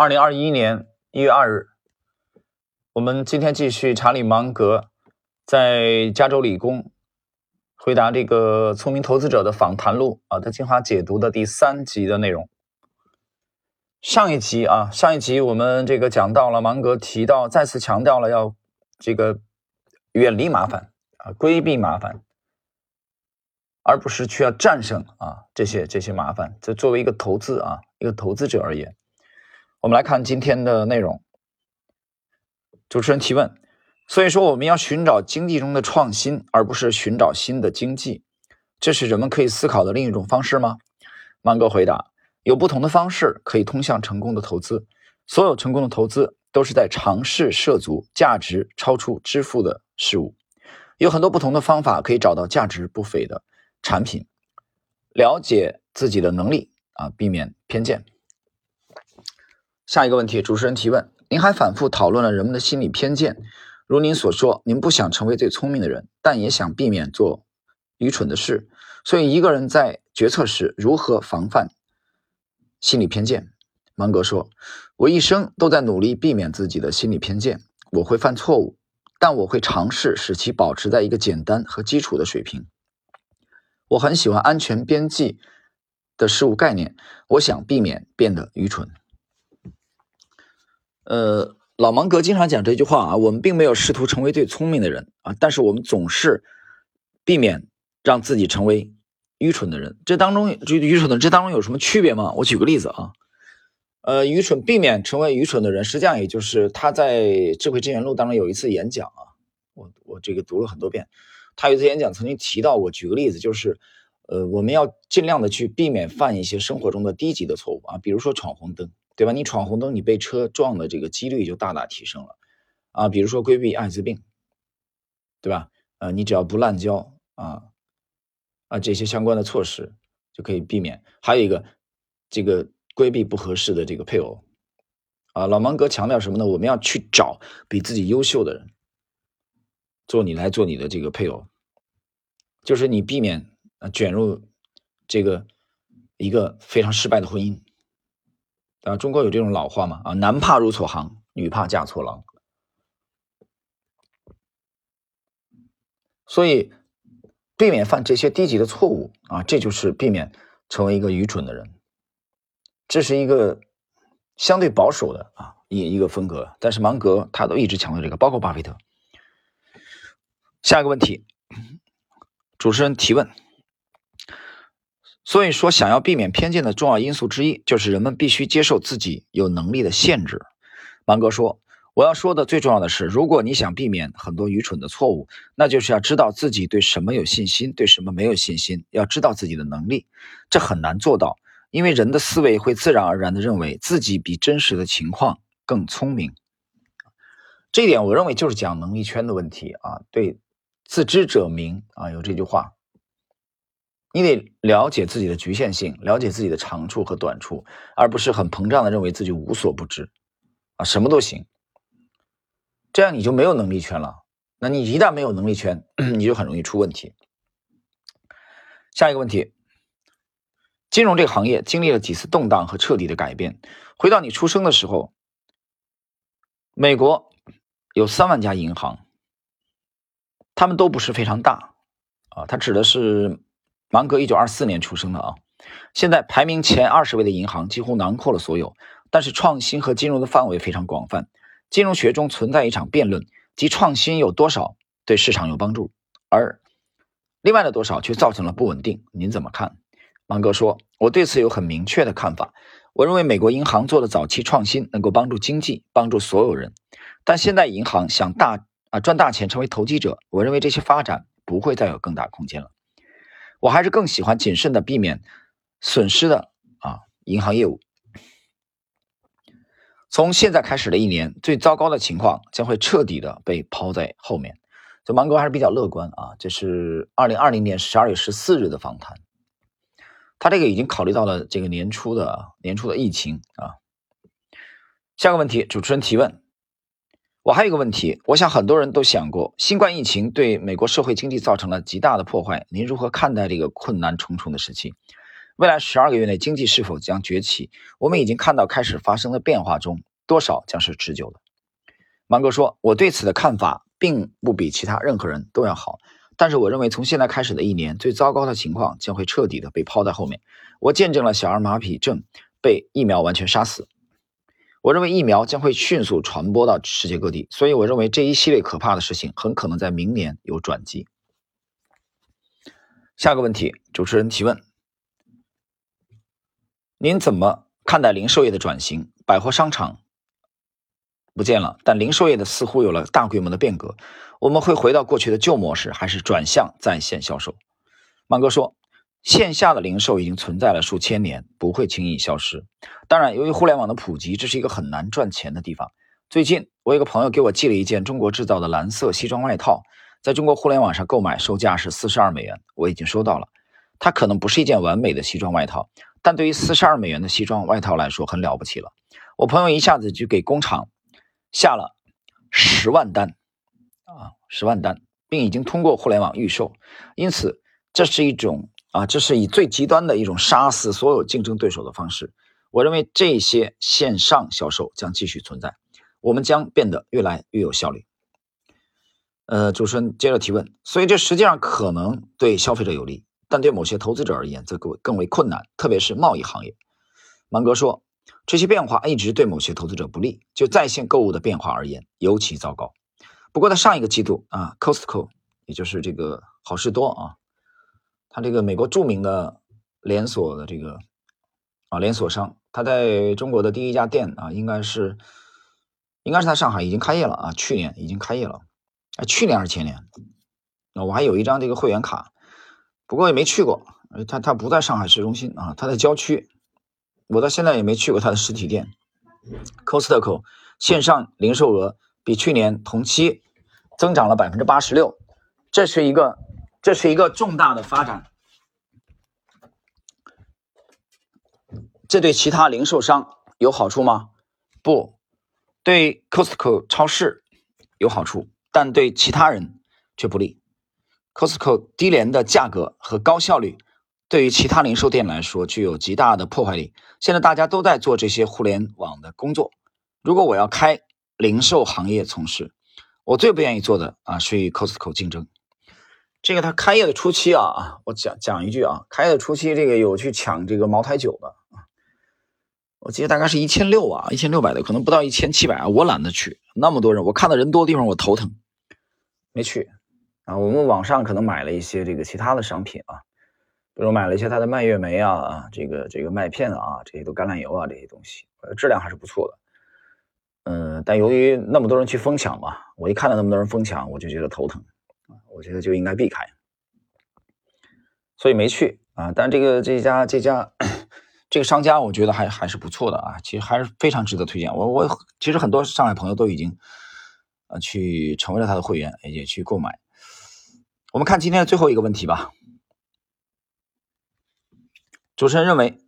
二零二一年一月二日，我们今天继续查理芒格在加州理工回答这个聪明投资者的访谈录啊的精华解读的第三集的内容。上一集啊，上一集我们这个讲到了芒格提到，再次强调了要这个远离麻烦啊，规避麻烦，而不是去要战胜啊这些这些麻烦。这作为一个投资啊，一个投资者而言。我们来看今天的内容。主持人提问：所以说，我们要寻找经济中的创新，而不是寻找新的经济，这是人们可以思考的另一种方式吗？芒格回答：有不同的方式可以通向成功的投资。所有成功的投资都是在尝试涉足价值超出支付的事物。有很多不同的方法可以找到价值不菲的产品。了解自己的能力啊，避免偏见。下一个问题，主持人提问：您还反复讨论了人们的心理偏见，如您所说，您不想成为最聪明的人，但也想避免做愚蠢的事。所以，一个人在决策时如何防范心理偏见？芒格说：“我一生都在努力避免自己的心理偏见。我会犯错误，但我会尝试使其保持在一个简单和基础的水平。我很喜欢安全边际的事物概念，我想避免变得愚蠢。”呃，老芒格经常讲这句话啊，我们并没有试图成为最聪明的人啊，但是我们总是避免让自己成为愚蠢的人。这当中，这愚蠢的这当中有什么区别吗？我举个例子啊，呃，愚蠢避免成为愚蠢的人，实际上也就是他在《智慧之源录》当中有一次演讲啊，我我这个读了很多遍，他有一次演讲曾经提到过，举个例子就是，呃，我们要尽量的去避免犯一些生活中的低级的错误啊，比如说闯红灯。对吧？你闯红灯，你被车撞的这个几率就大大提升了，啊，比如说规避艾滋病，对吧？呃，你只要不滥交啊，啊，这些相关的措施就可以避免。还有一个，这个规避不合适的这个配偶，啊，老芒格强调什么呢？我们要去找比自己优秀的人，做你来做你的这个配偶，就是你避免啊卷入这个一个非常失败的婚姻。啊，中国有这种老话嘛？啊，男怕入错行，女怕嫁错郎。所以，避免犯这些低级的错误啊，这就是避免成为一个愚蠢的人。这是一个相对保守的啊一一个风格。但是芒格他都一直强调这个，包括巴菲特。下一个问题，主持人提问。所以说，想要避免偏见的重要因素之一，就是人们必须接受自己有能力的限制。芒格说：“我要说的最重要的是，如果你想避免很多愚蠢的错误，那就是要知道自己对什么有信心，对什么没有信心。要知道自己的能力，这很难做到，因为人的思维会自然而然地认为自己比真实的情况更聪明。这一点，我认为就是讲能力圈的问题啊。对，自知者明啊，有这句话。”你得了解自己的局限性，了解自己的长处和短处，而不是很膨胀的认为自己无所不知，啊，什么都行。这样你就没有能力圈了。那你一旦没有能力圈，你就很容易出问题。下一个问题，金融这个行业经历了几次动荡和彻底的改变。回到你出生的时候，美国有三万家银行，他们都不是非常大，啊，它指的是。芒格一九二四年出生的啊，现在排名前二十位的银行几乎囊括了所有，但是创新和金融的范围非常广泛。金融学中存在一场辩论，即创新有多少对市场有帮助，而另外的多少却造成了不稳定。您怎么看？芒格说：“我对此有很明确的看法。我认为美国银行做的早期创新能够帮助经济，帮助所有人。但现在银行想大啊赚大钱，成为投机者，我认为这些发展不会再有更大空间了。”我还是更喜欢谨慎的避免损失的啊银行业务。从现在开始的一年，最糟糕的情况将会彻底的被抛在后面。这芒格还是比较乐观啊。这是二零二零年十二月十四日的访谈，他这个已经考虑到了这个年初的年初的疫情啊。下个问题，主持人提问。我还有一个问题，我想很多人都想过，新冠疫情对美国社会经济造成了极大的破坏。您如何看待这个困难重重的时期？未来十二个月内经济是否将崛起，我们已经看到开始发生的变化中，多少将是持久的。芒格说：“我对此的看法并不比其他任何人都要好，但是我认为从现在开始的一年，最糟糕的情况将会彻底的被抛在后面。我见证了小儿麻痹症被疫苗完全杀死。我认为疫苗将会迅速传播到世界各地，所以我认为这一系列可怕的事情很可能在明年有转机。”下个问题，主持人提问。您怎么看待零售业的转型？百货商场不见了，但零售业的似乎有了大规模的变革。我们会回到过去的旧模式，还是转向在线销售？芒哥说，线下的零售已经存在了数千年，不会轻易消失。当然，由于互联网的普及，这是一个很难赚钱的地方。最近，我有个朋友给我寄了一件中国制造的蓝色西装外套，在中国互联网上购买，售价是四十二美元，我已经收到了。它可能不是一件完美的西装外套。但对于四十二美元的西装外套来说，很了不起了。我朋友一下子就给工厂下了十万单，啊，十万单，并已经通过互联网预售。因此，这是一种啊，这是以最极端的一种杀死所有竞争对手的方式。我认为这些线上销售将继续存在，我们将变得越来越有效率。呃，主持人接着提问，所以这实际上可能对消费者有利。但对某些投资者而言，则更更为困难，特别是贸易行业。芒格说，这些变化一直对某些投资者不利。就在线购物的变化而言，尤其糟糕。不过，在上一个季度啊，Costco，也就是这个好事多啊，它这个美国著名的连锁的这个啊连锁商，它在中国的第一家店啊，应该是应该是在上海已经开业了啊，去年已经开业了，哎，去年还是前年？那我还有一张这个会员卡。不过也没去过，他他不在上海市中心啊，他在郊区。我到现在也没去过他的实体店。Costco 线上零售额比去年同期增长了百分之八十六，这是一个这是一个重大的发展。这对其他零售商有好处吗？不，对 Costco 超市有好处，但对其他人却不利。Costco 低廉的价格和高效率，对于其他零售店来说具有极大的破坏力。现在大家都在做这些互联网的工作。如果我要开零售行业从事，我最不愿意做的啊是与 Costco 竞争。这个他开业的初期啊，我讲讲一句啊，开业的初期这个有去抢这个茅台酒的啊，我记得大概是一千六啊，一千六百的，可能不到一千七百啊。我懒得去，那么多人，我看到人多的地方我头疼，没去。啊，我们网上可能买了一些这个其他的商品啊，比如买了一些它的蔓越莓啊，这个这个麦片啊，这些都橄榄油啊这些东西，呃，质量还是不错的。嗯，但由于那么多人去疯抢嘛，我一看到那么多人疯抢，我就觉得头疼，我觉得就应该避开，所以没去啊。但这个这家这家这个商家，我觉得还还是不错的啊，其实还是非常值得推荐。我我其实很多上海朋友都已经呃去成为了他的会员，也去购买。我们看今天的最后一个问题吧。主持人认为，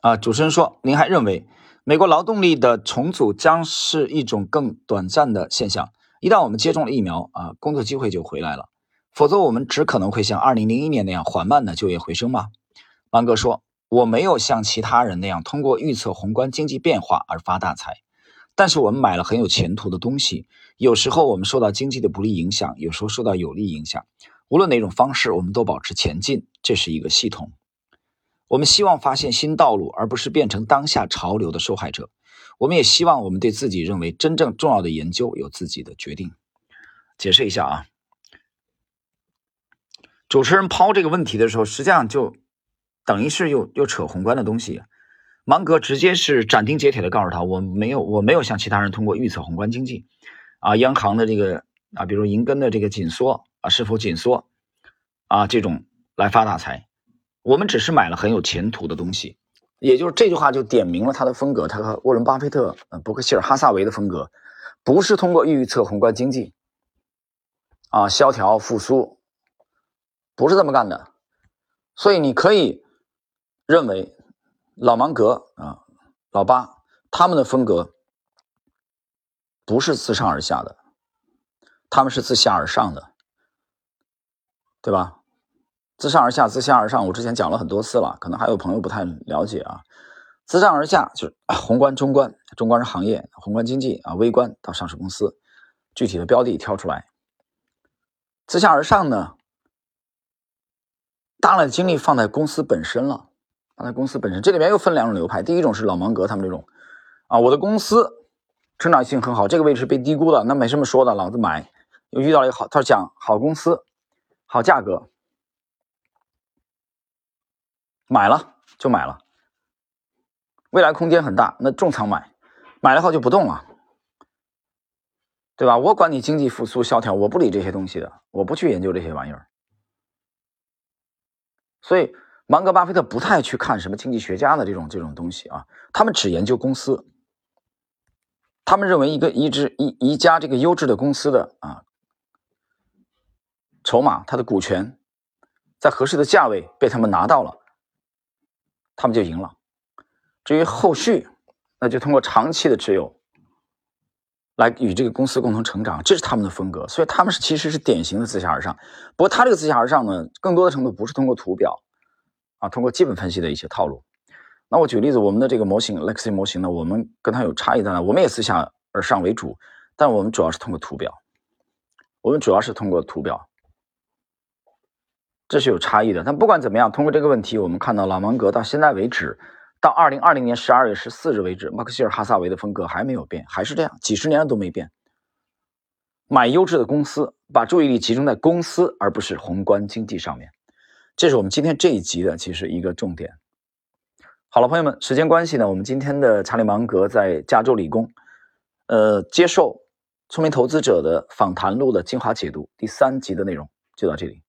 啊，主持人说，您还认为美国劳动力的重组将是一种更短暂的现象？一旦我们接种了疫苗，啊，工作机会就回来了，否则我们只可能会像二零零一年那样缓慢的就业回升吗？芒格说，我没有像其他人那样通过预测宏观经济变化而发大财，但是我们买了很有前途的东西。有时候我们受到经济的不利影响，有时候受到有利影响。无论哪种方式，我们都保持前进，这是一个系统。我们希望发现新道路，而不是变成当下潮流的受害者。我们也希望我们对自己认为真正重要的研究有自己的决定。解释一下啊，主持人抛这个问题的时候，实际上就等于是又又扯宏观的东西。芒格直接是斩钉截铁的告诉他，我没有我没有像其他人通过预测宏观经济啊，央行的这个啊，比如银根的这个紧缩啊。是否紧缩啊？这种来发大财，我们只是买了很有前途的东西，也就是这句话就点明了他的风格，他和沃伦巴菲特、伯克希尔哈萨维的风格，不是通过预测宏观经济啊萧条复苏，不是这么干的。所以你可以认为老芒格啊、老八他们的风格不是自上而下的，他们是自下而上的。对吧？自上而下，自下而上，我之前讲了很多次了，可能还有朋友不太了解啊。自上而下就是 宏观、中观，中观是行业，宏观经济啊，微观到上市公司，具体的标的挑出来。自下而上呢，大量的精力放在公司本身了，放在公司本身。这里面又分两种流派，第一种是老芒格他们这种啊，我的公司成长性很好，这个位置被低估了，那没什么说的，老子买。又遇到了一个好，他讲好公司，好价格。买了就买了，未来空间很大，那重仓买，买了后就不动了，对吧？我管你经济复苏萧条，我不理这些东西的，我不去研究这些玩意儿。所以，芒格、巴菲特不太去看什么经济学家的这种这种东西啊，他们只研究公司，他们认为一个一支一一家这个优质的公司的啊，筹码，它的股权在合适的价位被他们拿到了。他们就赢了。至于后续，那就通过长期的持有，来与这个公司共同成长，这是他们的风格。所以他们是其实是典型的自下而上。不过他这个自下而上呢，更多的程度不是通过图表啊，通过基本分析的一些套路。那我举例子，我们的这个模型 Lexi 模型呢，我们跟它有差异在哪？我们也自下而上为主，但我们主要是通过图表，我们主要是通过图表。这是有差异的，但不管怎么样，通过这个问题，我们看到老芒格到现在为止，到二零二零年十二月十四日为止，马克希尔哈萨维的风格还没有变，还是这样，几十年了都没变。买优质的公司，把注意力集中在公司，而不是宏观经济上面。这是我们今天这一集的其实一个重点。好了，朋友们，时间关系呢，我们今天的查理芒格在加州理工，呃，接受聪明投资者的访谈录的精华解读第三集的内容就到这里。